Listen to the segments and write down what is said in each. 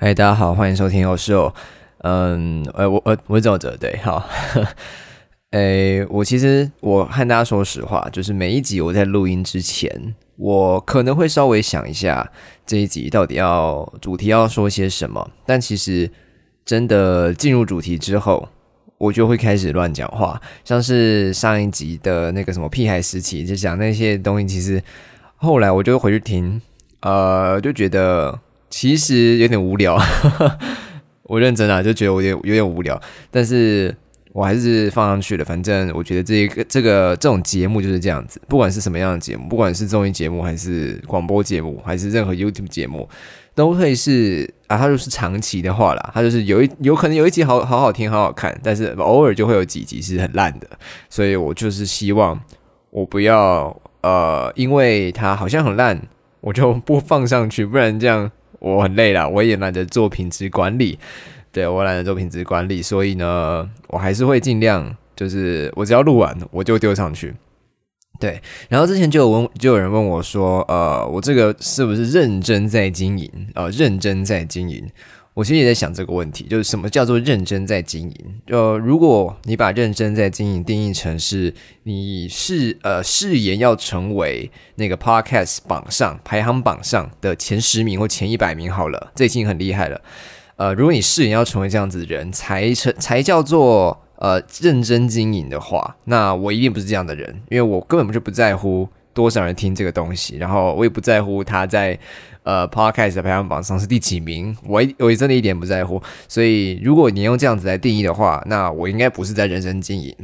嗨，大家好，欢迎收听，我是我，嗯，呃，我，呃，我是赵哲，对，好，诶，我其实我和大家说实话，就是每一集我在录音之前，我可能会稍微想一下这一集到底要主题要说些什么，但其实真的进入主题之后，我就会开始乱讲话，像是上一集的那个什么屁孩时期，就讲那些东西，其实后来我就回去听，呃，就觉得。其实有点无聊，我认真啊，就觉得我有有点无聊，但是我还是放上去了。反正我觉得这个这个这种节目就是这样子，不管是什么样的节目，不管是综艺节目还是广播节目，还是任何 YouTube 节目，都会是啊，它就是长期的话啦，它就是有一有可能有一集好好好听好好看，但是偶尔就会有几集是很烂的，所以我就是希望我不要呃，因为它好像很烂，我就不放上去，不然这样。我很累了，我也懒得做品质管理，对我懒得做品质管理，所以呢，我还是会尽量，就是我只要录完，我就丢上去。对，然后之前就有问，就有人问我说，呃，我这个是不是认真在经营？呃，认真在经营。我其实也在想这个问题，就是什么叫做认真在经营？就如果你把认真在经营定义成是你是呃誓言要成为那个 podcast 榜上排行榜上的前十名或前一百名好了，这已经很厉害了。呃，如果你誓言要成为这样子的人才成才叫做呃认真经营的话，那我一定不是这样的人，因为我根本就不在乎多少人听这个东西，然后我也不在乎他在。呃，Podcast 的排行榜上是第几名？我我也真的一点不在乎。所以，如果你用这样子来定义的话，那我应该不是在认真经营。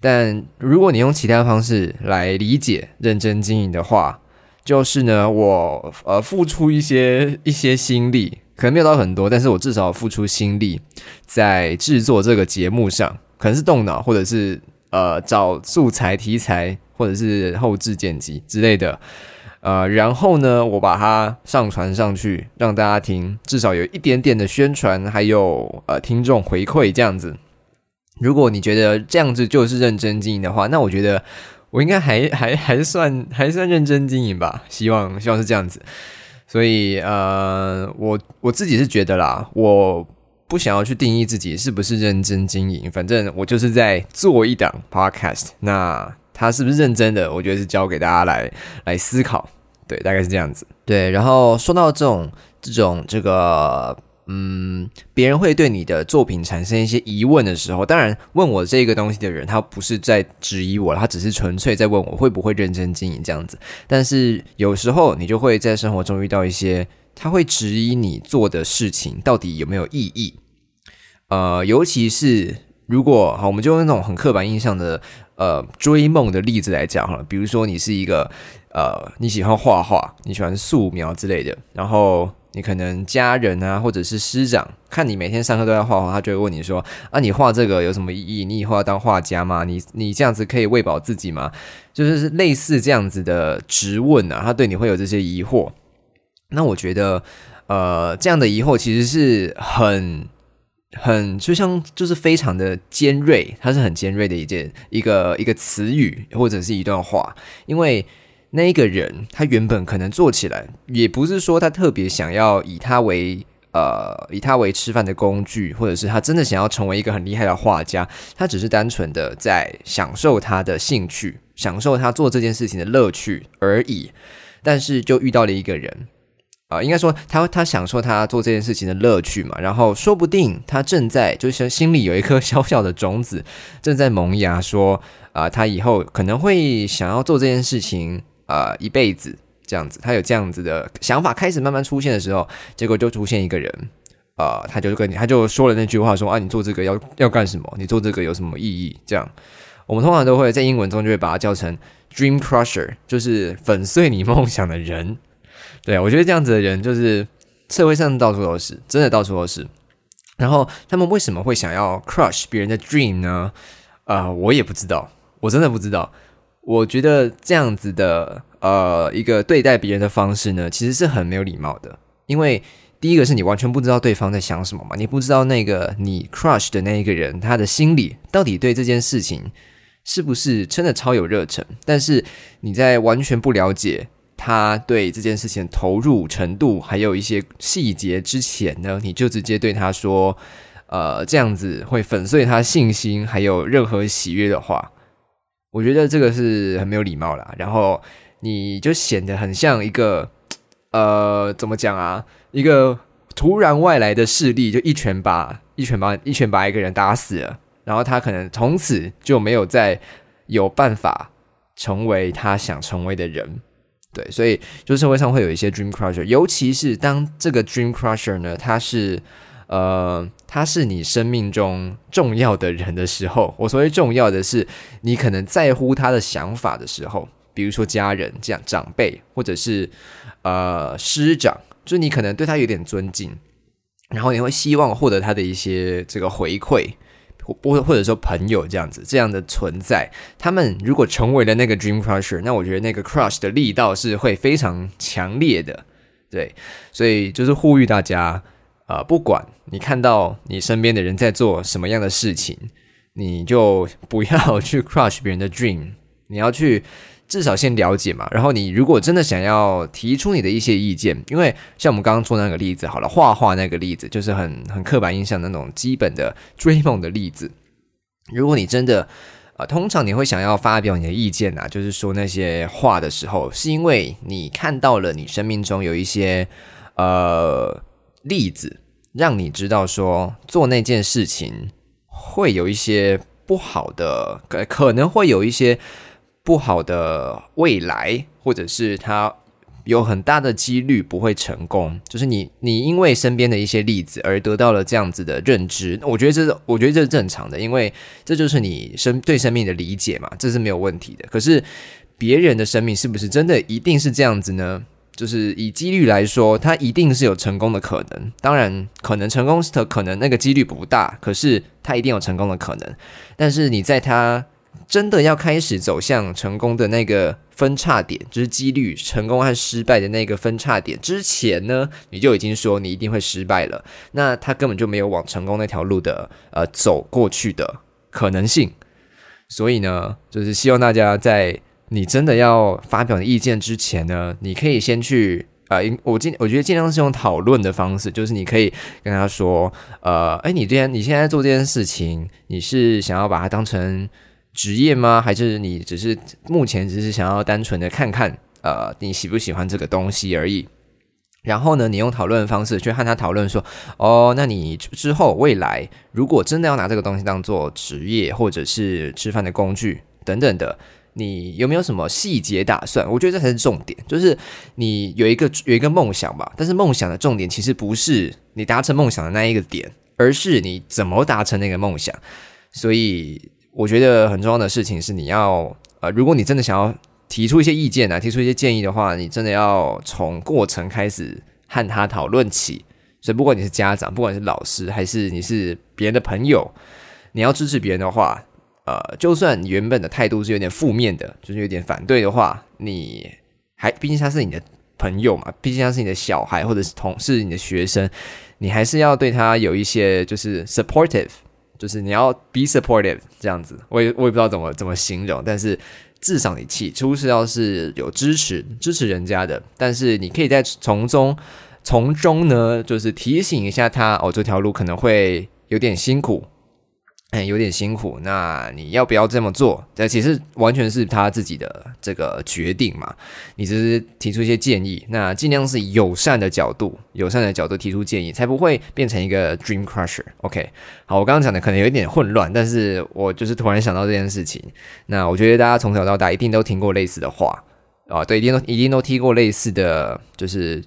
但如果你用其他方式来理解认真经营的话，就是呢，我呃付出一些一些心力，可能没有到很多，但是我至少付出心力在制作这个节目上，可能是动脑，或者是呃找素材题材，或者是后置剪辑之类的。呃，然后呢，我把它上传上去，让大家听，至少有一点点的宣传，还有呃听众回馈这样子。如果你觉得这样子就是认真经营的话，那我觉得我应该还 还还算还算认真经营吧。希望希望是这样子。所以呃，我我自己是觉得啦，我不想要去定义自己是不是认真经营，反正我就是在做一档 podcast。那他是不是认真的？我觉得是交给大家来来思考，对，大概是这样子。对，然后说到这种这种这个，嗯，别人会对你的作品产生一些疑问的时候，当然问我这个东西的人，他不是在质疑我，他只是纯粹在问我会不会认真经营这样子。但是有时候你就会在生活中遇到一些，他会质疑你做的事情到底有没有意义。呃，尤其是如果好，我们就用那种很刻板印象的。呃，追梦的例子来讲哈，比如说你是一个呃，你喜欢画画，你喜欢素描之类的，然后你可能家人啊，或者是师长看你每天上课都在画画，他就会问你说啊，你画这个有什么意义？你以后要当画家吗？你你这样子可以喂饱自己吗？就是类似这样子的质问啊，他对你会有这些疑惑。那我觉得，呃，这样的疑惑其实是很。很就像就是非常的尖锐，它是很尖锐的一件一个一个词语或者是一段话，因为那一个人他原本可能做起来也不是说他特别想要以他为呃以他为吃饭的工具，或者是他真的想要成为一个很厉害的画家，他只是单纯的在享受他的兴趣，享受他做这件事情的乐趣而已，但是就遇到了一个人。啊，应该说他他享受他做这件事情的乐趣嘛，然后说不定他正在就是心里有一颗 小小的种子正在萌芽，说啊，他以后可能会想要做这件事情啊一辈子这样子，他有这样子的想法开始慢慢出现的时候，结果就出现一个人啊，他就跟你他就说了那句话说啊，你做这个要要干什么？你做这个有什么意义？这样我们通常都会在英文中就会把它叫成 dream crusher，就是粉碎你梦想的人。对，我觉得这样子的人就是社会上到处都是，真的到处都是。然后他们为什么会想要 crush 别人的 dream 呢？啊，我也不知道，我真的不知道。我觉得这样子的呃一个对待别人的方式呢，其实是很没有礼貌的。因为第一个是你完全不知道对方在想什么嘛，你不知道那个你 crush 的那一个人他的心里到底对这件事情是不是真的超有热忱。但是你在完全不了解。他对这件事情投入程度，还有一些细节之前呢，你就直接对他说，呃，这样子会粉碎他信心，还有任何喜悦的话，我觉得这个是很没有礼貌啦。然后你就显得很像一个，呃，怎么讲啊？一个突然外来的势力，就一拳把一拳把一拳把一个人打死了，然后他可能从此就没有再有办法。成为他想成为的人，对，所以就社会上会有一些 dream crusher，尤其是当这个 dream crusher 呢，他是呃，他是你生命中重要的人的时候，我所谓重要的是，你可能在乎他的想法的时候，比如说家人这样长辈，或者是呃师长，就是你可能对他有点尊敬，然后你会希望获得他的一些这个回馈。或或者说朋友这样子这样的存在，他们如果成为了那个 dream crusher，那我觉得那个 crush 的力道是会非常强烈的，对，所以就是呼吁大家，啊，不管你看到你身边的人在做什么样的事情，你就不要去 crush 别人的 dream，你要去。至少先了解嘛，然后你如果真的想要提出你的一些意见，因为像我们刚刚做那个例子，好了，画画那个例子就是很很刻板印象那种基本的追梦的例子。如果你真的啊，通常你会想要发表你的意见呐，就是说那些话的时候，是因为你看到了你生命中有一些呃例子，让你知道说做那件事情会有一些不好的，可可能会有一些。不好的未来，或者是他有很大的几率不会成功，就是你你因为身边的一些例子而得到了这样子的认知，我觉得这是我觉得这是正常的，因为这就是你生对生命的理解嘛，这是没有问题的。可是别人的生命是不是真的一定是这样子呢？就是以几率来说，他一定是有成功的可能。当然，可能成功的可能那个几率不大，可是他一定有成功的可能。但是你在他。真的要开始走向成功的那个分叉点，就是几率成功和失败的那个分叉点之前呢，你就已经说你一定会失败了。那他根本就没有往成功那条路的呃走过去的可能性。所以呢，就是希望大家在你真的要发表意见之前呢，你可以先去啊，我尽我觉得尽量是用讨论的方式，就是你可以跟他说，呃，哎，你这件你现在做这件事情，你是想要把它当成。职业吗？还是你只是目前只是想要单纯的看看，呃，你喜不喜欢这个东西而已？然后呢，你用讨论的方式去和他讨论说，哦，那你之后未来如果真的要拿这个东西当做职业，或者是吃饭的工具等等的，你有没有什么细节打算？我觉得这才是重点，就是你有一个有一个梦想吧。但是梦想的重点其实不是你达成梦想的那一个点，而是你怎么达成那个梦想。所以。我觉得很重要的事情是，你要呃，如果你真的想要提出一些意见啊，提出一些建议的话，你真的要从过程开始和他讨论起。所以，不管你是家长，不管是老师，还是你是别人的朋友，你要支持别人的话，呃，就算你原本的态度是有点负面的，就是有点反对的话，你还毕竟他是你的朋友嘛，毕竟他是你的小孩，或者是同是你的学生，你还是要对他有一些就是 supportive。就是你要 be supportive 这样子，我也我也不知道怎么怎么形容，但是至少你起初是要是有支持支持人家的，但是你可以在从中从中呢，就是提醒一下他哦，这条路可能会有点辛苦。哎，有点辛苦，那你要不要这么做？这其实完全是他自己的这个决定嘛。你只是提出一些建议，那尽量是友善的角度，友善的角度提出建议，才不会变成一个 dream crusher。OK，好，我刚刚讲的可能有一点混乱，但是我就是突然想到这件事情。那我觉得大家从小到大一定都听过类似的话啊，对，一定都一定都听过类似的就是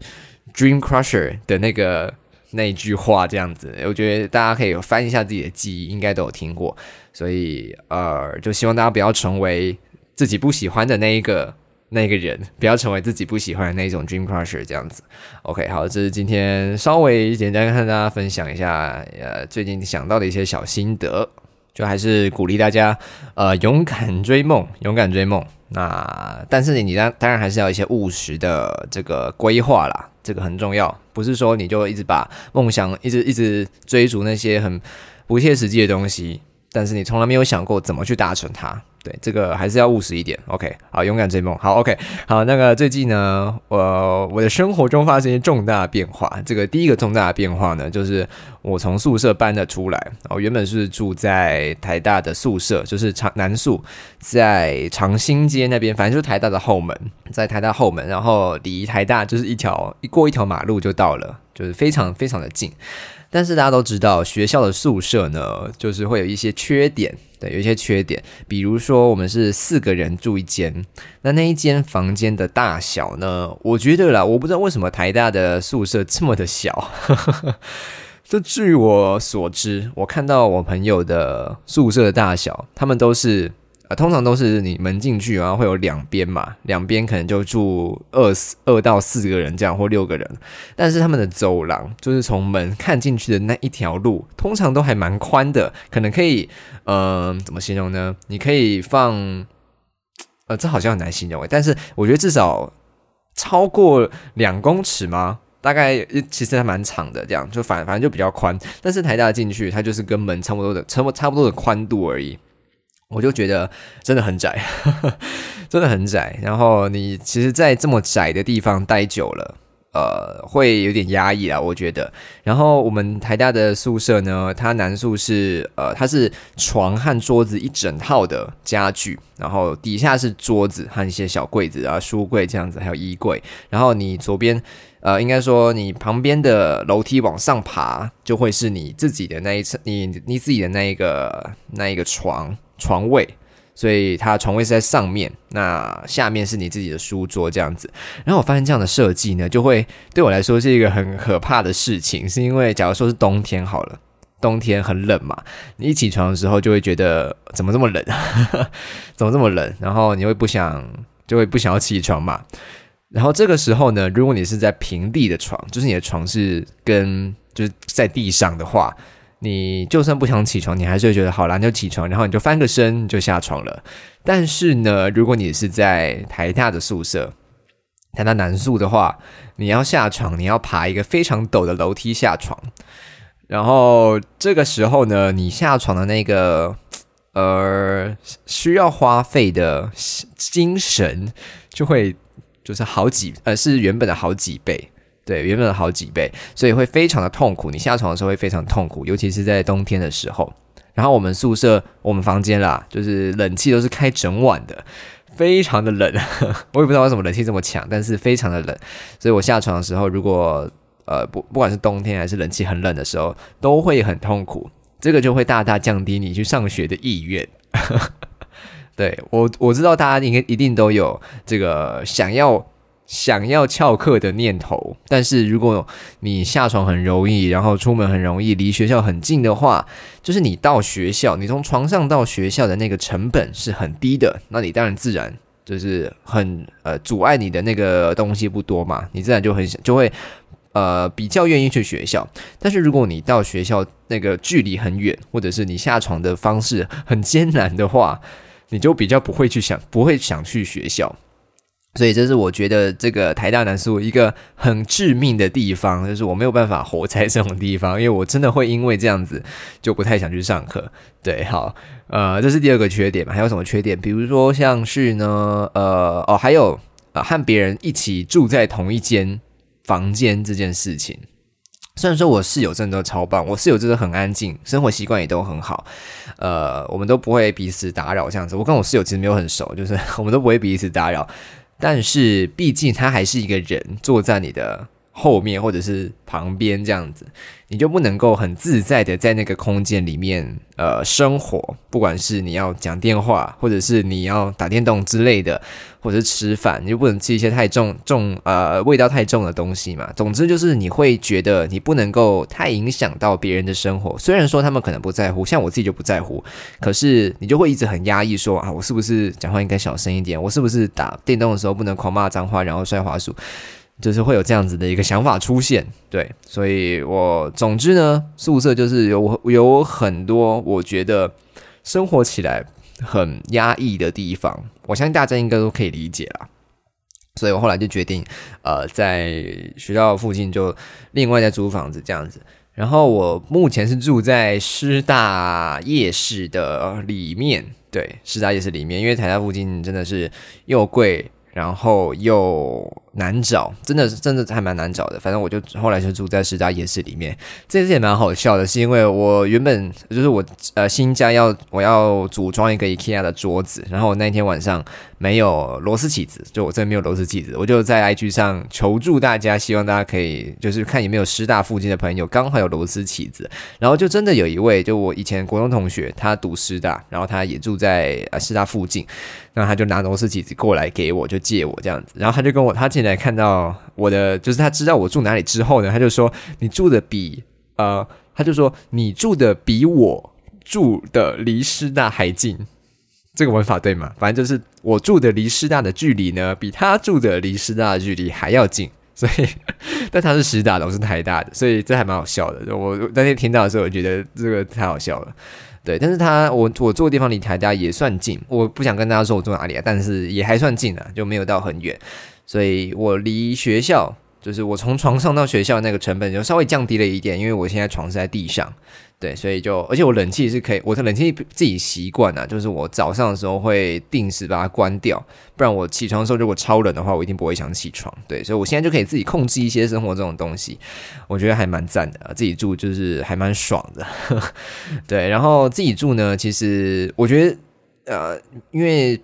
dream crusher 的那个。那句话这样子，我觉得大家可以翻一下自己的记忆，应该都有听过。所以，呃，就希望大家不要成为自己不喜欢的那一个那个人，不要成为自己不喜欢的那一种 dream crusher 这样子。OK，好，这是今天稍微简单跟大家分享一下，呃，最近想到的一些小心得，就还是鼓励大家，呃，勇敢追梦，勇敢追梦。那但是你当当然还是要一些务实的这个规划啦，这个很重要。不是说你就一直把梦想一直一直追逐那些很不切实际的东西，但是你从来没有想过怎么去达成它。对，这个还是要务实一点。OK，好，勇敢追梦。好，OK，好，那个最近呢，我我的生活中发生一些重大变化。这个第一个重大的变化呢，就是我从宿舍搬了出来。我原本是住在台大的宿舍，就是长南宿，在长兴街那边，反正就是台大的后门，在台大后门，然后离台大就是一条一过一条马路就到了，就是非常非常的近。但是大家都知道，学校的宿舍呢，就是会有一些缺点。对，有一些缺点，比如说我们是四个人住一间，那那一间房间的大小呢？我觉得啦，我不知道为什么台大的宿舍这么的小。这据我所知，我看到我朋友的宿舍的大小，他们都是。通常都是你门进去，然后会有两边嘛，两边可能就住二四二到四个人这样，或六个人。但是他们的走廊就是从门看进去的那一条路，通常都还蛮宽的，可能可以，嗯，怎么形容呢？你可以放，呃，这好像很难形容，但是我觉得至少超过两公尺吗？大概其实还蛮长的，这样就反反正就比较宽。但是台大进去，它就是跟门差不多的，差不差不多的宽度而已。我就觉得真的很窄，真的很窄。然后你其实，在这么窄的地方待久了，呃，会有点压抑啊，我觉得。然后我们台大的宿舍呢，它男宿是呃，它是床和桌子一整套的家具，然后底下是桌子和一些小柜子啊、书柜这样子，还有衣柜。然后你左边，呃，应该说你旁边的楼梯往上爬，就会是你自己的那一层，你你自己的那一个那一个床。床位，所以它床位是在上面，那下面是你自己的书桌这样子。然后我发现这样的设计呢，就会对我来说是一个很可怕的事情，是因为假如说是冬天好了，冬天很冷嘛，你一起床的时候就会觉得怎么这么冷，怎么这么冷，然后你会不想，就会不想要起床嘛。然后这个时候呢，如果你是在平地的床，就是你的床是跟就是在地上的话。你就算不想起床，你还是会觉得好啦，就起床，然后你就翻个身就下床了。但是呢，如果你是在台大的宿舍，台大南宿的话，你要下床，你要爬一个非常陡的楼梯下床。然后这个时候呢，你下床的那个呃需要花费的精神就会就是好几呃是原本的好几倍。对，原本的好几倍，所以会非常的痛苦。你下床的时候会非常痛苦，尤其是在冬天的时候。然后我们宿舍，我们房间啦，就是冷气都是开整晚的，非常的冷。我也不知道为什么冷气这么强，但是非常的冷。所以我下床的时候，如果呃不不管是冬天还是冷气很冷的时候，都会很痛苦。这个就会大大降低你去上学的意愿。对我我知道大家应该一定都有这个想要。想要翘课的念头，但是如果你下床很容易，然后出门很容易，离学校很近的话，就是你到学校，你从床上到学校的那个成本是很低的，那你当然自然就是很呃阻碍你的那个东西不多嘛，你自然就很就会呃比较愿意去学校。但是如果你到学校那个距离很远，或者是你下床的方式很艰难的话，你就比较不会去想，不会想去学校。所以这是我觉得这个台大南宿一个很致命的地方，就是我没有办法活在这种地方，因为我真的会因为这样子就不太想去上课。对，好，呃，这是第二个缺点嘛？还有什么缺点？比如说像是呢，呃，哦，还有呃，和别人一起住在同一间房间这件事情。虽然说我室友真的都超棒，我室友真的很安静，生活习惯也都很好，呃，我们都不会彼此打扰这样子。我跟我室友其实没有很熟，就是 我们都不会彼此打扰。但是，毕竟他还是一个人，坐在你的后面或者是旁边这样子，你就不能够很自在的在那个空间里面呃生活。不管是你要讲电话，或者是你要打电动之类的，或者是吃饭，你就不能吃一些太重重呃味道太重的东西嘛。总之就是你会觉得你不能够太影响到别人的生活。虽然说他们可能不在乎，像我自己就不在乎，可是你就会一直很压抑，说啊，我是不是讲话应该小声一点？我是不是打电动的时候不能狂骂脏话，然后摔滑鼠？就是会有这样子的一个想法出现，对，所以我总之呢，宿舍就是有有很多我觉得生活起来很压抑的地方，我相信大家应该都可以理解啦。所以我后来就决定，呃，在学校附近就另外再租房子这样子。然后我目前是住在师大夜市的里面，对，师大夜市里面，因为台大附近真的是又贵。然后又难找，真的是真的还蛮难找的。反正我就后来就住在师大夜市里面，这件事也蛮好笑的，是因为我原本就是我呃新家要我要组装一个 IKEA 的桌子，然后我那天晚上没有螺丝起子，就我这边没有螺丝起子，我就在 IG 上求助大家，希望大家可以就是看有没有师大附近的朋友刚好有螺丝起子，然后就真的有一位就我以前国中同学，他读师大，然后他也住在呃师大附近。那他就拿螺丝起子过来给我，就借我这样子。然后他就跟我，他进来看到我的，就是他知道我住哪里之后呢，他就说：“你住的比呃，他就说你住的比我住的离师大还近。”这个文法对吗？反正就是我住的离师大的距离呢，比他住的离师大的距离还要近。所以，但他是师大的，我是台大的，所以这还蛮好笑的。我那天听到的时候，我觉得这个太好笑了。对，但是他我我住的地方离台大也算近，我不想跟大家说我住哪里啊，但是也还算近啊，就没有到很远，所以我离学校就是我从床上到学校那个成本就稍微降低了一点，因为我现在床是在地上。对，所以就而且我冷气是可以，我的冷气自己习惯了，就是我早上的时候会定时把它关掉，不然我起床的时候如果超冷的话，我一定不会想起床。对，所以我现在就可以自己控制一些生活这种东西，我觉得还蛮赞的，自己住就是还蛮爽的。对，然后自己住呢，其实我觉得呃，因为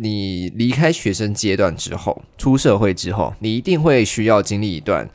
你离开学生阶段之后，出社会之后，你一定会需要经历一段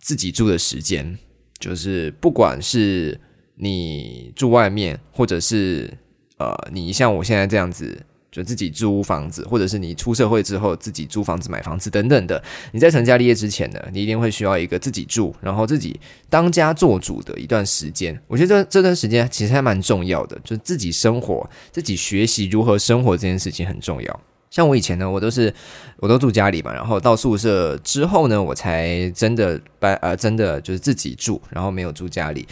自己住的时间，就是不管是你住外面，或者是呃，你像我现在这样子，就自己租房子，或者是你出社会之后自己租房子、买房子等等的。你在成家立业之前呢，你一定会需要一个自己住，然后自己当家做主的一段时间。我觉得这这段时间其实还蛮重要的，就自己生活、自己学习如何生活这件事情很重要。像我以前呢，我都是我都住家里嘛，然后到宿舍之后呢，我才真的搬呃，真的就是自己住，然后没有住家里。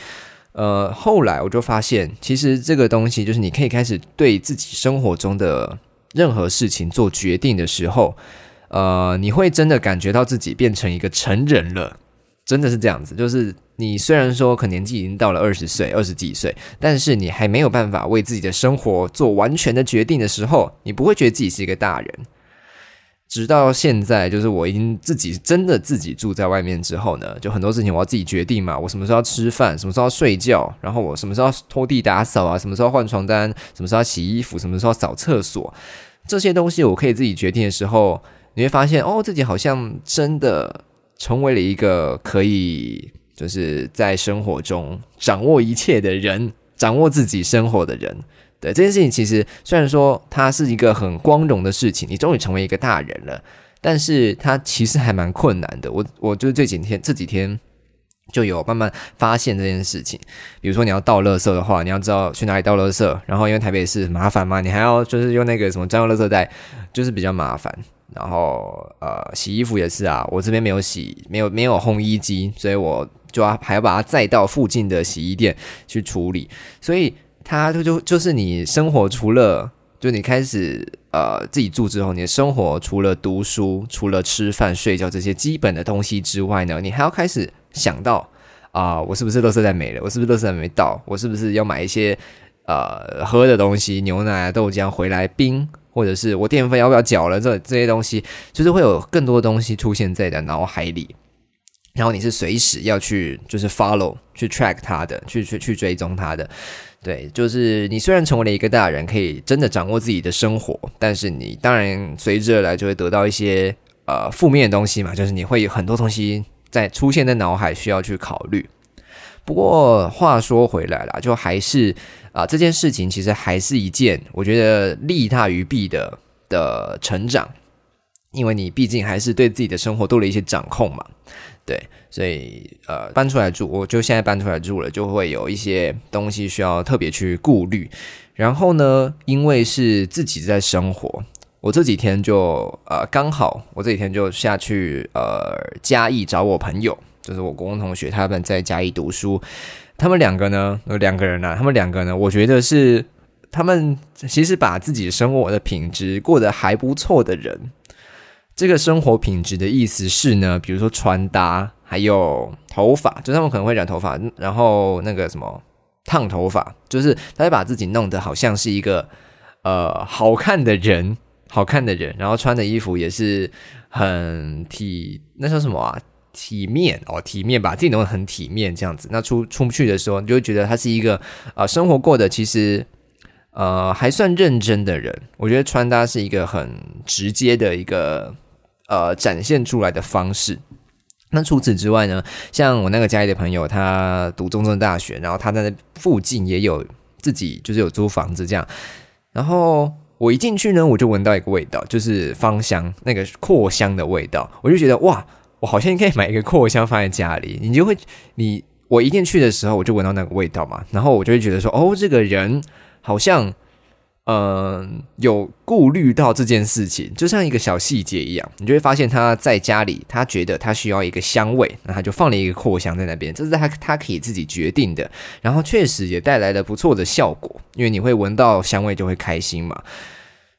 呃，后来我就发现，其实这个东西就是你可以开始对自己生活中的任何事情做决定的时候，呃，你会真的感觉到自己变成一个成人了，真的是这样子。就是你虽然说可能年纪已经到了二十岁、二十几岁，但是你还没有办法为自己的生活做完全的决定的时候，你不会觉得自己是一个大人。直到现在，就是我已经自己真的自己住在外面之后呢，就很多事情我要自己决定嘛。我什么时候要吃饭，什么时候要睡觉，然后我什么时候要拖地打扫啊，什么时候换床单，什么时候要洗衣服，什么时候要扫厕所，这些东西我可以自己决定的时候，你会发现哦，自己好像真的成为了一个可以就是在生活中掌握一切的人，掌握自己生活的人。对这件事情，其实虽然说它是一个很光荣的事情，你终于成为一个大人了，但是它其实还蛮困难的。我我就这几天这几天就有慢慢发现这件事情。比如说你要倒垃圾的话，你要知道去哪里倒垃圾，然后因为台北市麻烦嘛，你还要就是用那个什么专用垃圾袋，就是比较麻烦。然后呃，洗衣服也是啊，我这边没有洗，没有没有烘衣机，所以我就要还要把它载到附近的洗衣店去处理，所以。它就就就是你生活除了就你开始呃自己住之后，你的生活除了读书、除了吃饭、睡觉这些基本的东西之外呢，你还要开始想到啊，我是不是垃圾袋没了？我是不是垃圾袋没到？我是不是要买一些呃喝的东西，牛奶、豆浆回来冰？或者是我电费要不要缴了？这这些东西就是会有更多东西出现在你的脑海里，然后你是随时要去就是 follow 去 track 它的，去去去追踪它的。对，就是你虽然成为了一个大人，可以真的掌握自己的生活，但是你当然随之而来就会得到一些呃负面的东西嘛，就是你会有很多东西在出现在脑海需要去考虑。不过话说回来了，就还是啊这件事情其实还是一件我觉得利大于弊的的成长，因为你毕竟还是对自己的生活多了一些掌控嘛。对，所以呃，搬出来住，我就现在搬出来住了，就会有一些东西需要特别去顾虑。然后呢，因为是自己在生活，我这几天就呃刚好，我这几天就下去呃嘉义找我朋友，就是我国中同学，他们在嘉义读书。他们两个呢，有两个人啊，他们两个呢，我觉得是他们其实把自己生活的品质过得还不错的人。这个生活品质的意思是呢，比如说穿搭，还有头发，就他们可能会染头发，然后那个什么烫头发，就是他会把自己弄得好像是一个呃好看的人，好看的人，然后穿的衣服也是很体，那叫什么啊？体面哦，体面，把自己弄得很体面这样子。那出出不去的时候，你就会觉得他是一个呃生活过的其实。呃，还算认真的人，我觉得穿搭是一个很直接的一个呃展现出来的方式。那除此之外呢，像我那个家里的朋友，他读中正大学，然后他在那附近也有自己就是有租房子这样。然后我一进去呢，我就闻到一个味道，就是芳香那个扩香的味道，我就觉得哇，我好像应该买一个扩香放在家里。你就会，你我一进去的时候，我就闻到那个味道嘛，然后我就会觉得说，哦，这个人。好像，嗯，有顾虑到这件事情，就像一个小细节一样，你就会发现他在家里，他觉得他需要一个香味，那他就放了一个扩香在那边，这是他他可以自己决定的，然后确实也带来了不错的效果，因为你会闻到香味就会开心嘛，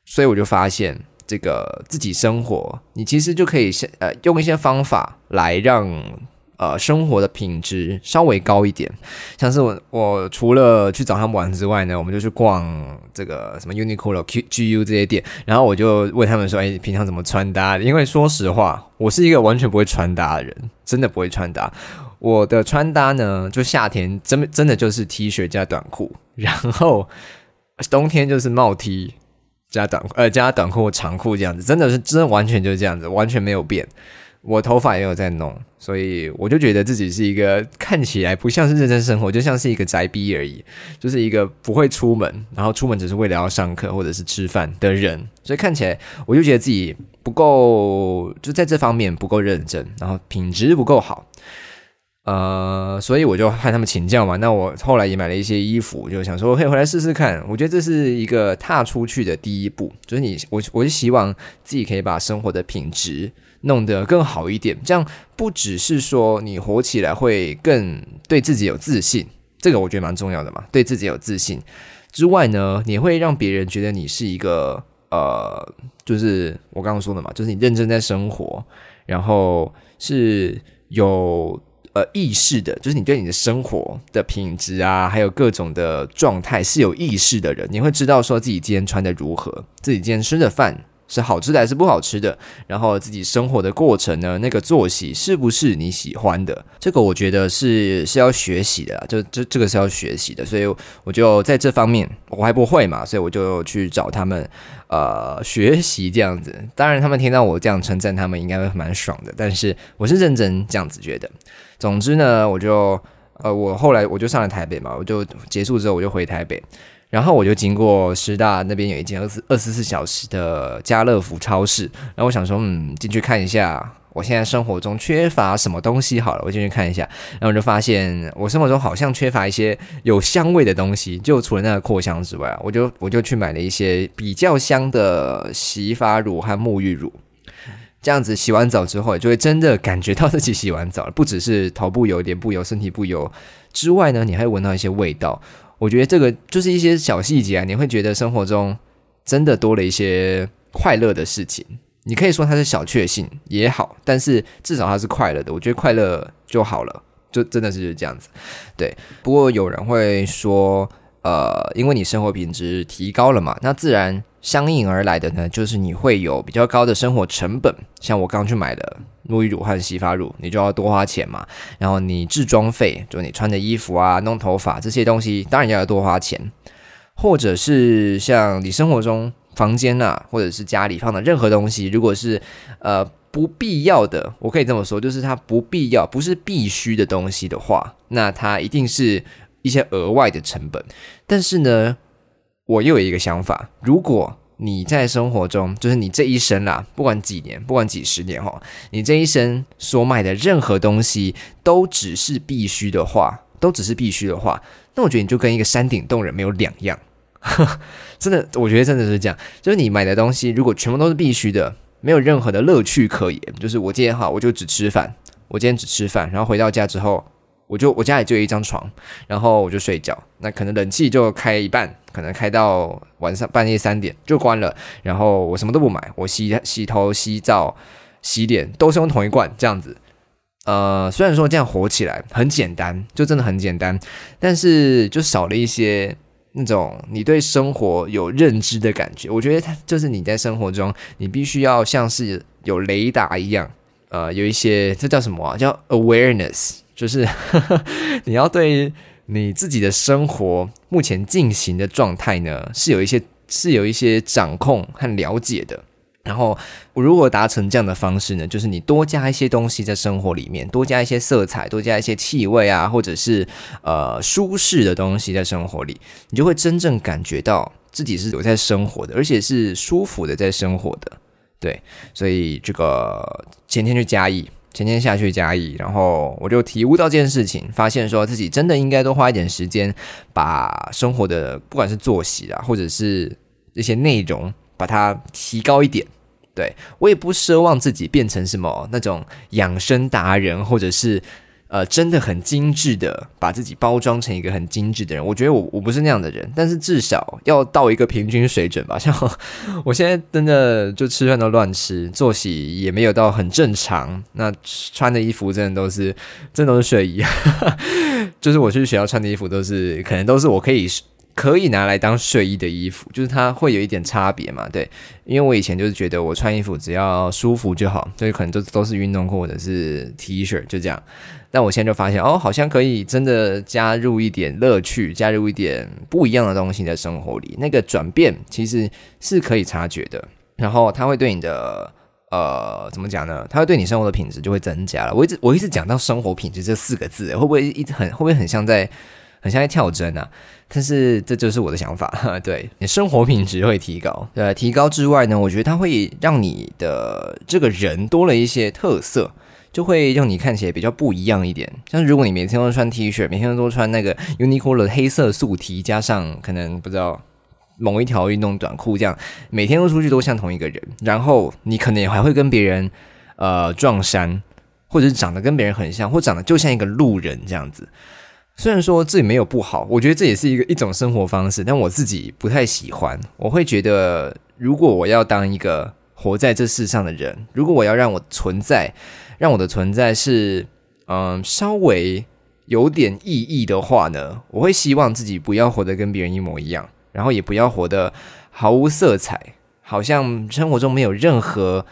所以我就发现这个自己生活，你其实就可以先呃用一些方法来让。呃，生活的品质稍微高一点，像是我，我除了去找他们玩之外呢，我们就去逛这个什么 Uniqlo、Q、GU 这些店，然后我就问他们说：“哎，平常怎么穿搭？”因为说实话，我是一个完全不会穿搭的人，真的不会穿搭。我的穿搭呢，就夏天真真的就是 T 恤加短裤，然后冬天就是帽 T 加短裤呃加短裤长裤这样子，真的是真的完全就是这样子，完全没有变。我头发也有在弄，所以我就觉得自己是一个看起来不像是认真生活，就像是一个宅逼而已，就是一个不会出门，然后出门只是为了要上课或者是吃饭的人。所以看起来我就觉得自己不够，就在这方面不够认真，然后品质不够好。呃，所以我就和他们请教嘛。那我后来也买了一些衣服，就想说可以回来试试看。我觉得这是一个踏出去的第一步，就是你我我就希望自己可以把生活的品质。弄得更好一点，这样不只是说你活起来会更对自己有自信，这个我觉得蛮重要的嘛。对自己有自信之外呢，你会让别人觉得你是一个呃，就是我刚刚说的嘛，就是你认真在生活，然后是有呃意识的，就是你对你的生活的品质啊，还有各种的状态是有意识的人，你会知道说自己今天穿的如何，自己今天吃的饭。是好吃的还是不好吃的？然后自己生活的过程呢？那个作息是不是你喜欢的？这个我觉得是是要学习的，就这这个是要学习的。所以我就在这方面我还不会嘛，所以我就去找他们呃学习这样子。当然他们听到我这样称赞他们，应该会蛮爽的。但是我是认真这样子觉得。总之呢，我就呃我后来我就上了台北嘛，我就结束之后我就回台北。然后我就经过师大那边有一间二十二十四小时的家乐福超市，然后我想说，嗯，进去看一下，我现在生活中缺乏什么东西？好了，我进去看一下，然后我就发现我生活中好像缺乏一些有香味的东西，就除了那个扩香之外，我就我就去买了一些比较香的洗发乳和沐浴乳，这样子洗完澡之后，就会真的感觉到自己洗完澡了，不只是头部有点不油，身体不油之外呢，你还会闻到一些味道。我觉得这个就是一些小细节啊，你会觉得生活中真的多了一些快乐的事情。你可以说它是小确幸也好，但是至少它是快乐的。我觉得快乐就好了，就真的是这样子。对，不过有人会说，呃，因为你生活品质提高了嘛，那自然。相应而来的呢，就是你会有比较高的生活成本，像我刚去买的沐浴乳和洗发乳，你就要多花钱嘛。然后你置装费，就你穿的衣服啊、弄头发这些东西，当然要多花钱。或者是像你生活中房间啊，或者是家里放的任何东西，如果是呃不必要的，我可以这么说，就是它不必要、不是必须的东西的话，那它一定是一些额外的成本。但是呢？我又有一个想法，如果你在生活中，就是你这一生啦，不管几年，不管几十年哈，你这一生所买的任何东西都只是必须的话，都只是必须的话，那我觉得你就跟一个山顶洞人没有两样。真的，我觉得真的是这样，就是你买的东西如果全部都是必须的，没有任何的乐趣可言。就是我今天哈，我就只吃饭，我今天只吃饭，然后回到家之后。我就我家里就有一张床，然后我就睡觉，那可能冷气就开一半，可能开到晚上半夜三点就关了，然后我什么都不买，我洗洗头、洗澡、洗脸都是用同一罐这样子。呃，虽然说这样火起来很简单，就真的很简单，但是就少了一些那种你对生活有认知的感觉。我觉得它就是你在生活中，你必须要像是有雷达一样，呃，有一些这叫什么啊？叫 awareness，就是你要对你自己的生活目前进行的状态呢，是有一些是有一些掌控和了解的。然后，如果达成这样的方式呢，就是你多加一些东西在生活里面，多加一些色彩，多加一些气味啊，或者是呃舒适的东西在生活里，你就会真正感觉到自己是有在生活的，而且是舒服的在生活的。对，所以这个前天去加一，前天下去加一，然后我就体悟到这件事情，发现说自己真的应该多花一点时间，把生活的不管是作息啊，或者是一些内容。把它提高一点，对我也不奢望自己变成什么那种养生达人，或者是呃真的很精致的把自己包装成一个很精致的人。我觉得我我不是那样的人，但是至少要到一个平均水准吧。像我现在真的就吃饭都乱吃，作息也没有到很正常。那穿的衣服真的都是真的都是睡衣，就是我去学校穿的衣服都是可能都是我可以。可以拿来当睡衣的衣服，就是它会有一点差别嘛？对，因为我以前就是觉得我穿衣服只要舒服就好，所以可能都都是运动裤或者是 T 恤就这样。但我现在就发现，哦，好像可以真的加入一点乐趣，加入一点不一样的东西在生活里。那个转变其实是可以察觉的，然后它会对你的呃怎么讲呢？它会对你生活的品质就会增加了。我一直我一直讲到生活品质这四个字，会不会一直很会不会很像在？很像在跳针啊，但是这就是我的想法。对你生活品质会提高，对，提高之外呢，我觉得它会让你的这个人多了一些特色，就会让你看起来比较不一样一点。像如果你每天都穿 T 恤，每天都穿那个 Uniqlo 的黑色素 T，加上可能不知道某一条运动短裤，这样每天都出去都像同一个人，然后你可能也还会跟别人呃撞衫，或者是长得跟别人很像，或长得就像一个路人这样子。虽然说这也没有不好，我觉得这也是一个一种生活方式，但我自己不太喜欢。我会觉得，如果我要当一个活在这世上的人，如果我要让我存在，让我的存在是嗯稍微有点意义的话呢，我会希望自己不要活得跟别人一模一样，然后也不要活得毫无色彩，好像生活中没有任何。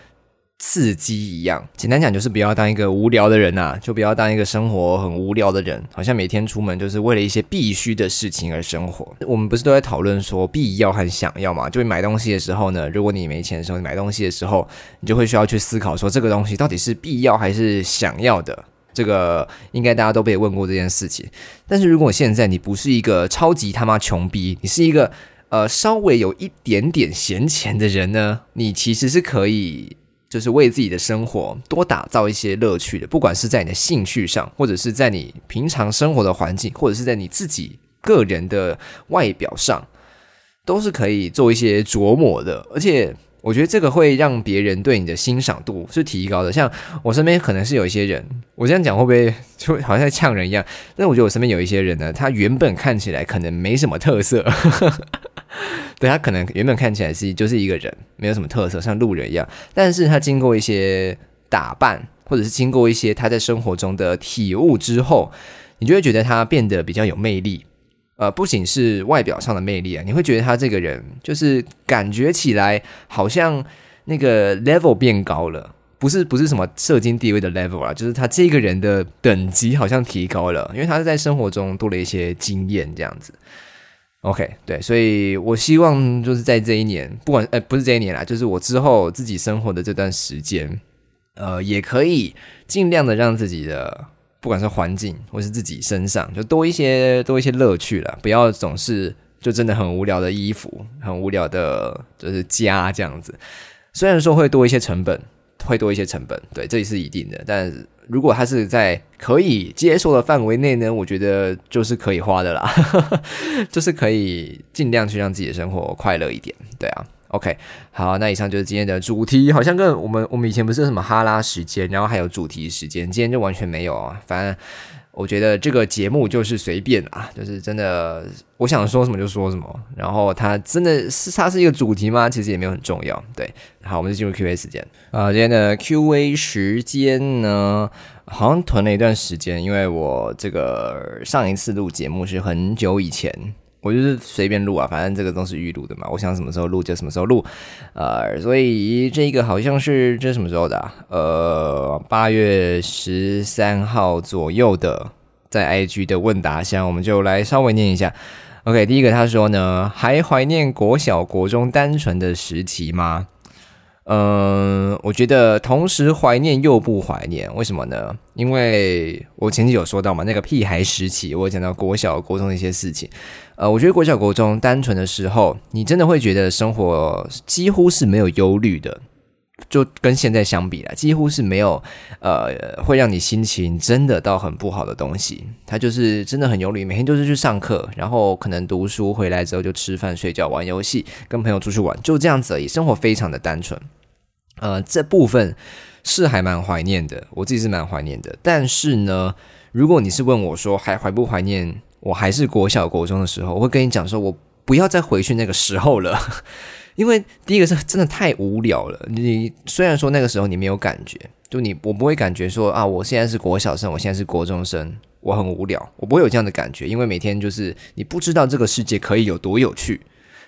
刺激一样，简单讲就是不要当一个无聊的人呐，就不要当一个生活很无聊的人，好像每天出门就是为了一些必须的事情而生活。我们不是都在讨论说必要和想要嘛？就买东西的时候呢，如果你没钱的时候，你买东西的时候，你就会需要去思考说这个东西到底是必要还是想要的。这个应该大家都被问过这件事情。但是如果现在你不是一个超级他妈穷逼，你是一个呃稍微有一点点闲钱的人呢，你其实是可以。就是为自己的生活多打造一些乐趣的，不管是在你的兴趣上，或者是在你平常生活的环境，或者是在你自己个人的外表上，都是可以做一些琢磨的。而且，我觉得这个会让别人对你的欣赏度是提高的。像我身边可能是有一些人，我这样讲会不会就好像在呛人一样？但我觉得我身边有一些人呢，他原本看起来可能没什么特色。对他可能原本看起来是就是一个人，没有什么特色，像路人一样。但是他经过一些打扮，或者是经过一些他在生活中的体悟之后，你就会觉得他变得比较有魅力。呃，不仅是外表上的魅力啊，你会觉得他这个人就是感觉起来好像那个 level 变高了，不是不是什么社经地位的 level 啊，就是他这个人的等级好像提高了，因为他是在生活中多了一些经验，这样子。OK，对，所以我希望就是在这一年，不管呃不是这一年啦，就是我之后自己生活的这段时间，呃，也可以尽量的让自己的不管是环境或是自己身上，就多一些多一些乐趣了，不要总是就真的很无聊的衣服，很无聊的就是家这样子。虽然说会多一些成本，会多一些成本，对，这也是一定的，但。如果他是在可以接受的范围内呢，我觉得就是可以花的啦，就是可以尽量去让自己的生活快乐一点，对啊。OK，好，那以上就是今天的主题，好像跟我们我们以前不是什么哈拉时间，然后还有主题时间，今天就完全没有啊。反正我觉得这个节目就是随便啊，就是真的，我想说什么就说什么。然后它真的是它是一个主题吗？其实也没有很重要。对，好，我们就进入 Q A 时间啊。今天的 Q A 时间呢，好像囤了一段时间，因为我这个上一次录节目是很久以前，我就是随便录啊，反正这个都是预录的嘛，我想什么时候录就什么时候录，呃，所以这个好像是这什么时候的？呃，八月十三号左右的。在 IG 的问答箱，我们就来稍微念一下。OK，第一个他说呢，还怀念国小国中单纯的时期吗？嗯，我觉得同时怀念又不怀念，为什么呢？因为我前期有说到嘛，那个屁孩时期，我讲到国小国中的一些事情。呃，我觉得国小国中单纯的时候，你真的会觉得生活几乎是没有忧虑的。就跟现在相比啦，几乎是没有，呃，会让你心情真的到很不好的东西。他就是真的很忧虑，每天就是去上课，然后可能读书回来之后就吃饭、睡觉、玩游戏，跟朋友出去玩，就这样子而已。生活非常的单纯。呃，这部分是还蛮怀念的，我自己是蛮怀念的。但是呢，如果你是问我说还怀不怀念我还是国小国中的时候，我会跟你讲说，我不要再回去那个时候了。因为第一个是真的太无聊了。你虽然说那个时候你没有感觉，就你我不会感觉说啊，我现在是国小生，我现在是国中生，我很无聊，我不会有这样的感觉。因为每天就是你不知道这个世界可以有多有趣，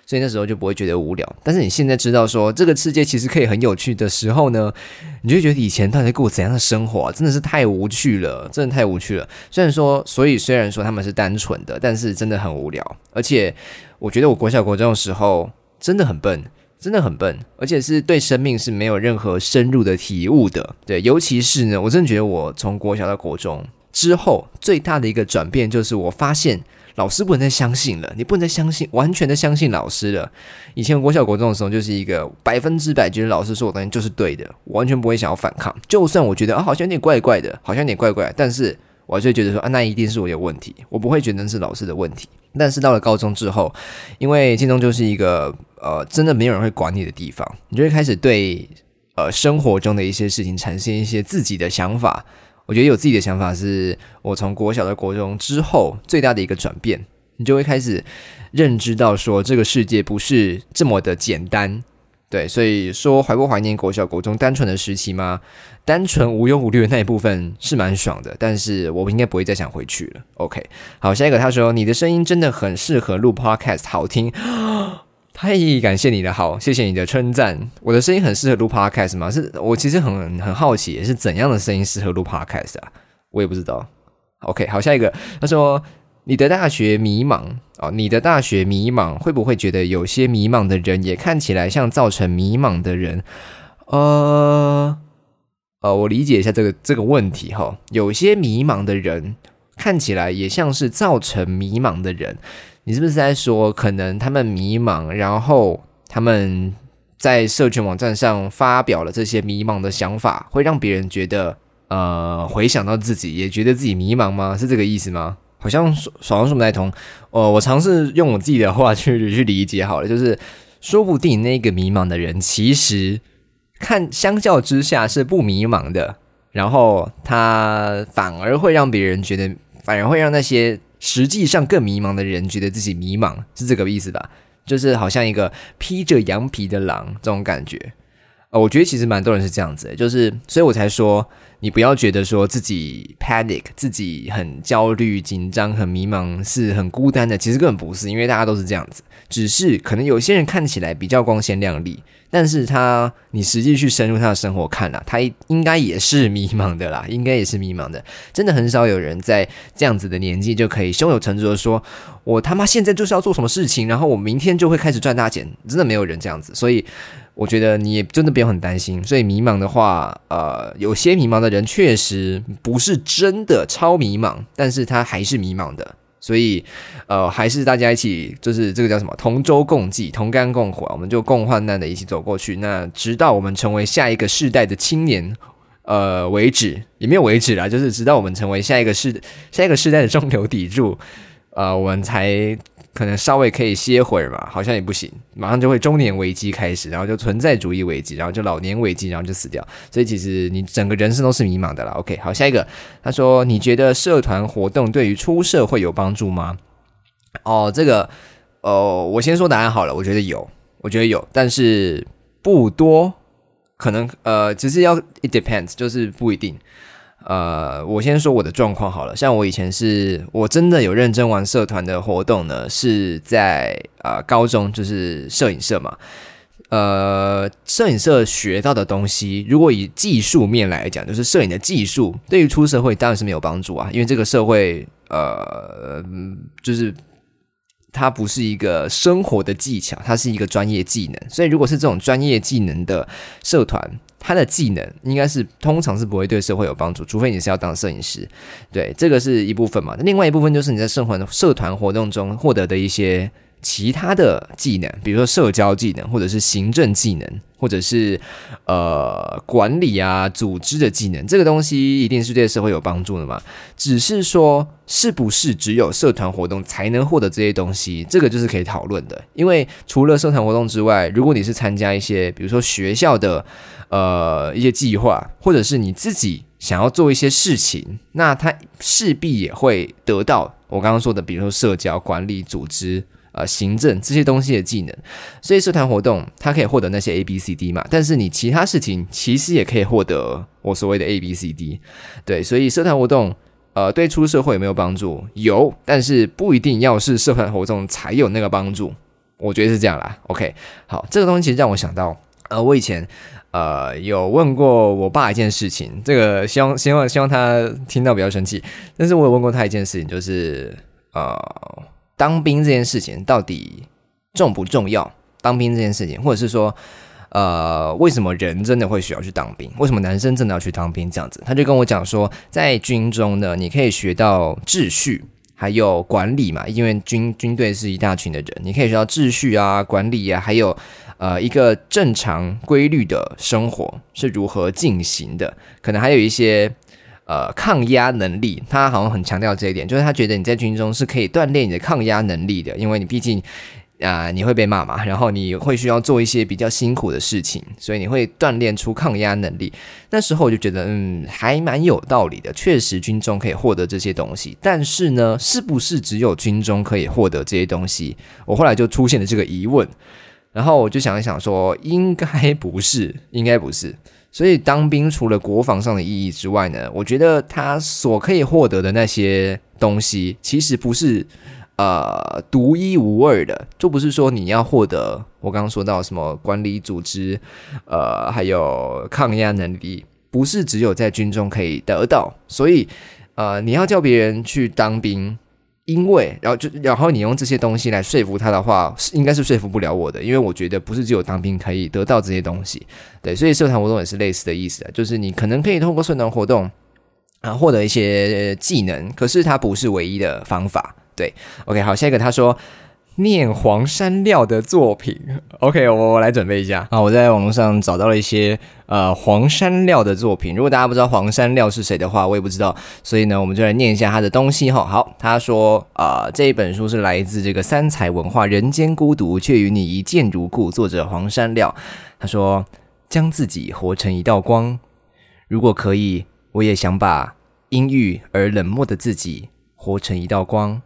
所以那时候就不会觉得无聊。但是你现在知道说这个世界其实可以很有趣的时候呢，你就觉得以前到底过怎样的生活啊，真的是太无趣了，真的太无趣了。虽然说，所以虽然说他们是单纯的，但是真的很无聊。而且我觉得我国小国中的时候。真的很笨，真的很笨，而且是对生命是没有任何深入的体悟的。对，尤其是呢，我真的觉得我从国小到国中之后，最大的一个转变就是我发现老师不能再相信了，你不能再相信，完全的相信老师了。以前国小国中的时候，就是一个百分之百觉得老师说的东西就是对的，完全不会想要反抗。就算我觉得啊，好像有点怪怪的，好像有点怪怪，但是我还是觉得说啊，那一定是我有问题，我不会觉得是老师的问题。但是到了高中之后，因为建中就是一个。呃，真的没有人会管你的地方，你就会开始对呃生活中的一些事情产生一些自己的想法。我觉得有自己的想法是我从国小到国中之后最大的一个转变，你就会开始认知到说这个世界不是这么的简单。对，所以说怀不怀念国小国中单纯的时期吗？单纯无忧无虑的那一部分是蛮爽的，但是我应该不会再想回去了。OK，好，下一个他说你的声音真的很适合录 Podcast，好听。太感谢你的好，谢谢你的称赞。我的声音很适合录 podcast 吗？是我其实很很好奇，是怎样的声音适合录 podcast 啊？我也不知道。OK，好，下一个，他说你的大学迷茫哦，你的大学迷茫，会不会觉得有些迷茫的人也看起来像造成迷茫的人？呃呃，我理解一下这个这个问题哈，有些迷茫的人看起来也像是造成迷茫的人。你是不是在说，可能他们迷茫，然后他们在社群网站上发表了这些迷茫的想法，会让别人觉得，呃，回想到自己也觉得自己迷茫吗？是这个意思吗？好像说好像说不太通。呃，我尝试用我自己的话去去理解好了，就是说不定那个迷茫的人，其实看相较之下是不迷茫的，然后他反而会让别人觉得，反而会让那些。实际上更迷茫的人觉得自己迷茫，是这个意思吧？就是好像一个披着羊皮的狼这种感觉。呃，我觉得其实蛮多人是这样子，就是所以我才说，你不要觉得说自己 panic，自己很焦虑、紧张、很迷茫，是很孤单的。其实根本不是，因为大家都是这样子，只是可能有些人看起来比较光鲜亮丽。但是他，你实际去深入他的生活看了，他应该也是迷茫的啦，应该也是迷茫的。真的很少有人在这样子的年纪就可以胸有成竹的说：“我他妈现在就是要做什么事情，然后我明天就会开始赚大钱。”真的没有人这样子，所以我觉得你也真的不用很担心。所以迷茫的话，呃，有些迷茫的人确实不是真的超迷茫，但是他还是迷茫的。所以，呃，还是大家一起，就是这个叫什么，同舟共济、同甘共苦啊，我们就共患难的一起走过去。那直到我们成为下一个世代的青年，呃，为止也没有为止啦，就是直到我们成为下一个世下一个世代的中流砥柱，呃，我们才可能稍微可以歇会儿嘛，好像也不行，马上就会中年危机开始，然后就存在主义危机，然后就老年危机，然后就死掉。所以其实你整个人生都是迷茫的啦。OK，好，下一个，他说你觉得社团活动对于出社会有帮助吗？哦，这个，哦，我先说答案好了，我觉得有，我觉得有，但是不多，可能呃，只是要 it depends，就是不一定。呃，我先说我的状况好了。像我以前是我真的有认真玩社团的活动呢，是在啊高中，就是摄影社嘛。呃，摄影社学到的东西，如果以技术面来讲，就是摄影的技术，对于出社会当然是没有帮助啊。因为这个社会，呃，就是它不是一个生活的技巧，它是一个专业技能。所以，如果是这种专业技能的社团，它的技能应该是通常是不会对社会有帮助，除非你是要当摄影师。对，这个是一部分嘛。另外一部分就是你在社团社团活动中获得的一些其他的技能，比如说社交技能，或者是行政技能。或者是呃管理啊组织的技能，这个东西一定是对社会有帮助的嘛？只是说是不是只有社团活动才能获得这些东西，这个就是可以讨论的。因为除了社团活动之外，如果你是参加一些比如说学校的呃一些计划，或者是你自己想要做一些事情，那它势必也会得到我刚刚说的，比如说社交、管理、组织。呃，行政这些东西的技能，所以社团活动它可以获得那些 A B C D 嘛，但是你其他事情其实也可以获得我所谓的 A B C D，对，所以社团活动呃对出社会有没有帮助？有，但是不一定要是社团活动才有那个帮助，我觉得是这样啦。OK，好，这个东西其实让我想到，呃，我以前呃有问过我爸一件事情，这个希望希望希望他听到不要生气，但是我有问过他一件事情，就是呃。当兵这件事情到底重不重要？当兵这件事情，或者是说，呃，为什么人真的会需要去当兵？为什么男生真的要去当兵？这样？子，他就跟我讲说，在军中呢，你可以学到秩序，还有管理嘛，因为军军队是一大群的人，你可以学到秩序啊、管理啊，还有呃一个正常规律的生活是如何进行的，可能还有一些。呃，抗压能力，他好像很强调这一点，就是他觉得你在军中是可以锻炼你的抗压能力的，因为你毕竟啊，你会被骂嘛，然后你会需要做一些比较辛苦的事情，所以你会锻炼出抗压能力。那时候我就觉得，嗯，还蛮有道理的，确实军中可以获得这些东西。但是呢，是不是只有军中可以获得这些东西？我后来就出现了这个疑问，然后我就想一想，说应该不是，应该不是。所以当兵除了国防上的意义之外呢，我觉得他所可以获得的那些东西，其实不是呃独一无二的，就不是说你要获得我刚刚说到什么管理组织，呃，还有抗压能力，不是只有在军中可以得到。所以呃，你要叫别人去当兵。因为，然后就，然后你用这些东西来说服他的话，应该是说服不了我的，因为我觉得不是只有当兵可以得到这些东西，对，所以社团活动也是类似的意思，就是你可能可以通过社团活动啊获得一些技能，可是它不是唯一的方法，对，OK，好，下一个他说。念黄山料的作品，OK，我我来准备一下啊！我在网络上找到了一些呃黄山料的作品。如果大家不知道黄山料是谁的话，我也不知道，所以呢，我们就来念一下他的东西哈。好，他说啊，这一本书是来自这个三彩文化《人间孤独却与你一见如故》，作者黄山料。他说，将自己活成一道光，如果可以，我也想把阴郁而冷漠的自己活成一道光。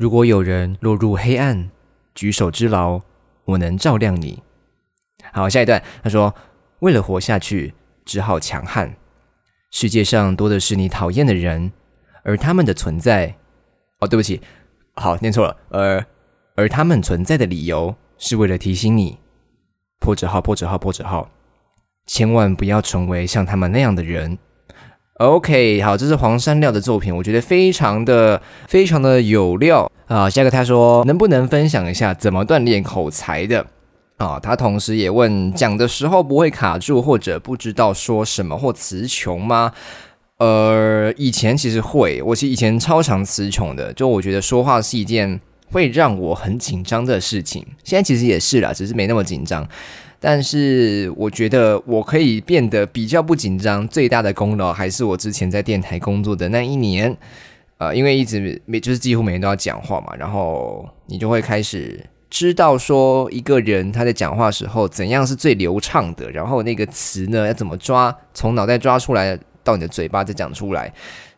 如果有人落入黑暗，举手之劳，我能照亮你。好，下一段，他说：“为了活下去，只好强悍。世界上多的是你讨厌的人，而他们的存在……哦，对不起，好，念错了。而而他们存在的理由，是为了提醒你：破折号，破折号，破折号，千万不要成为像他们那样的人。” OK，好，这是黄山料的作品，我觉得非常的非常的有料啊。下个他说能不能分享一下怎么锻炼口才的啊？他同时也问讲的时候不会卡住或者不知道说什么或词穷吗？呃，以前其实会，我其实以前超常词穷的，就我觉得说话是一件会让我很紧张的事情。现在其实也是啦，只是没那么紧张。但是我觉得我可以变得比较不紧张，最大的功劳还是我之前在电台工作的那一年。呃，因为一直每就是几乎每天都要讲话嘛，然后你就会开始知道说一个人他在讲话时候怎样是最流畅的，然后那个词呢要怎么抓，从脑袋抓出来到你的嘴巴再讲出来。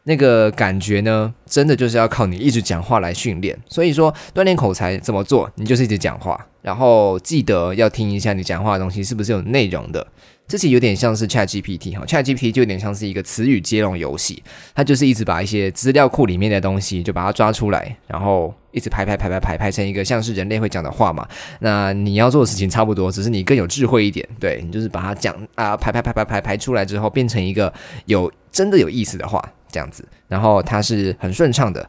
那个感觉呢，真的就是要靠你一直讲话来训练。所以说，锻炼口才怎么做？你就是一直讲话，然后记得要听一下你讲话的东西是不是有内容的。这其实有点像是 Chat GPT 哈，Chat GPT 就有点像是一个词语接龙游戏，它就是一直把一些资料库里面的东西就把它抓出来，然后一直排排排排排排成一个像是人类会讲的话嘛。那你要做的事情差不多，只是你更有智慧一点，对你就是把它讲啊排排排排排排出来之后，变成一个有真的有意思的话。这样子，然后它是很顺畅的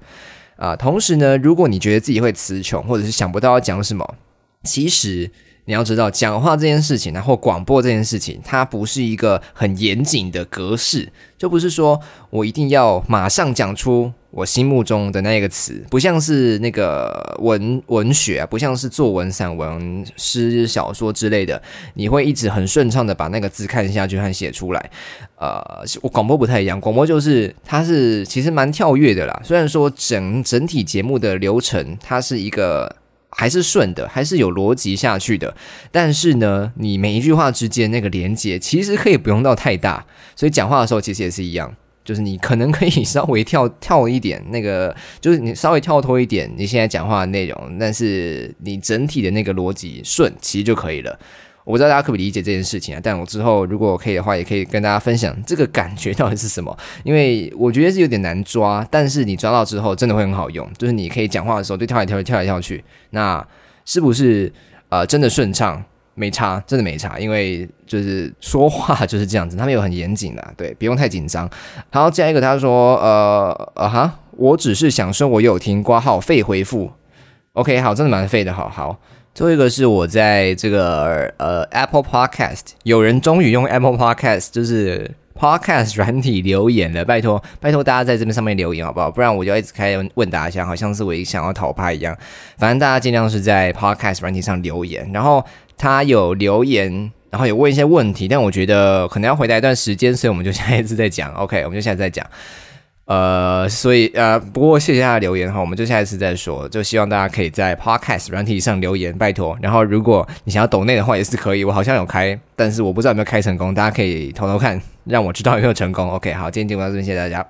啊。同时呢，如果你觉得自己会词穷，或者是想不到要讲什么，其实你要知道，讲话这件事情，然后广播这件事情，它不是一个很严谨的格式，就不是说我一定要马上讲出。我心目中的那个词，不像是那个文文学啊，不像是作文、散文、诗、小说之类的，你会一直很顺畅的把那个字看下去和写出来。呃，我广播不太一样，广播就是它是其实蛮跳跃的啦。虽然说整整体节目的流程它是一个还是顺的，还是有逻辑下去的，但是呢，你每一句话之间那个连接其实可以不用到太大，所以讲话的时候其实也是一样。就是你可能可以稍微跳跳一点，那个就是你稍微跳脱一点你现在讲话的内容，但是你整体的那个逻辑顺，其实就可以了。我不知道大家可不可以理解这件事情啊？但我之后如果可以的话，也可以跟大家分享这个感觉到底是什么，因为我觉得是有点难抓，但是你抓到之后真的会很好用。就是你可以讲话的时候就跳来跳去，跳来跳去，那是不是呃真的顺畅？没差，真的没差，因为就是说话 就是这样子，他们有很严谨的，对，不用太紧张。好，下一个他说，呃，啊哈，我只是想说，我有听挂号废回复，OK，好，真的蛮废的，好好。最后一个是我在这个呃 Apple Podcast，有人终于用 Apple Podcast，就是 Podcast 软体留言了，拜托拜托大家在这边上面留言好不好？不然我就要一直开问答箱，好像是我想要讨拍一样。反正大家尽量是在 Podcast 软体上留言，然后。他有留言，然后有问一些问题，但我觉得可能要回答一段时间，所以我们就下一次再讲。OK，我们就下次再讲。呃，所以呃，不过谢谢大家留言哈，我们就下一次再说。就希望大家可以在 Podcast 软体上留言，拜托。然后如果你想要抖内的话，也是可以。我好像有开，但是我不知道有没有开成功，大家可以偷偷看，让我知道有没有成功。OK，好，今天节目到这边，谢谢大家。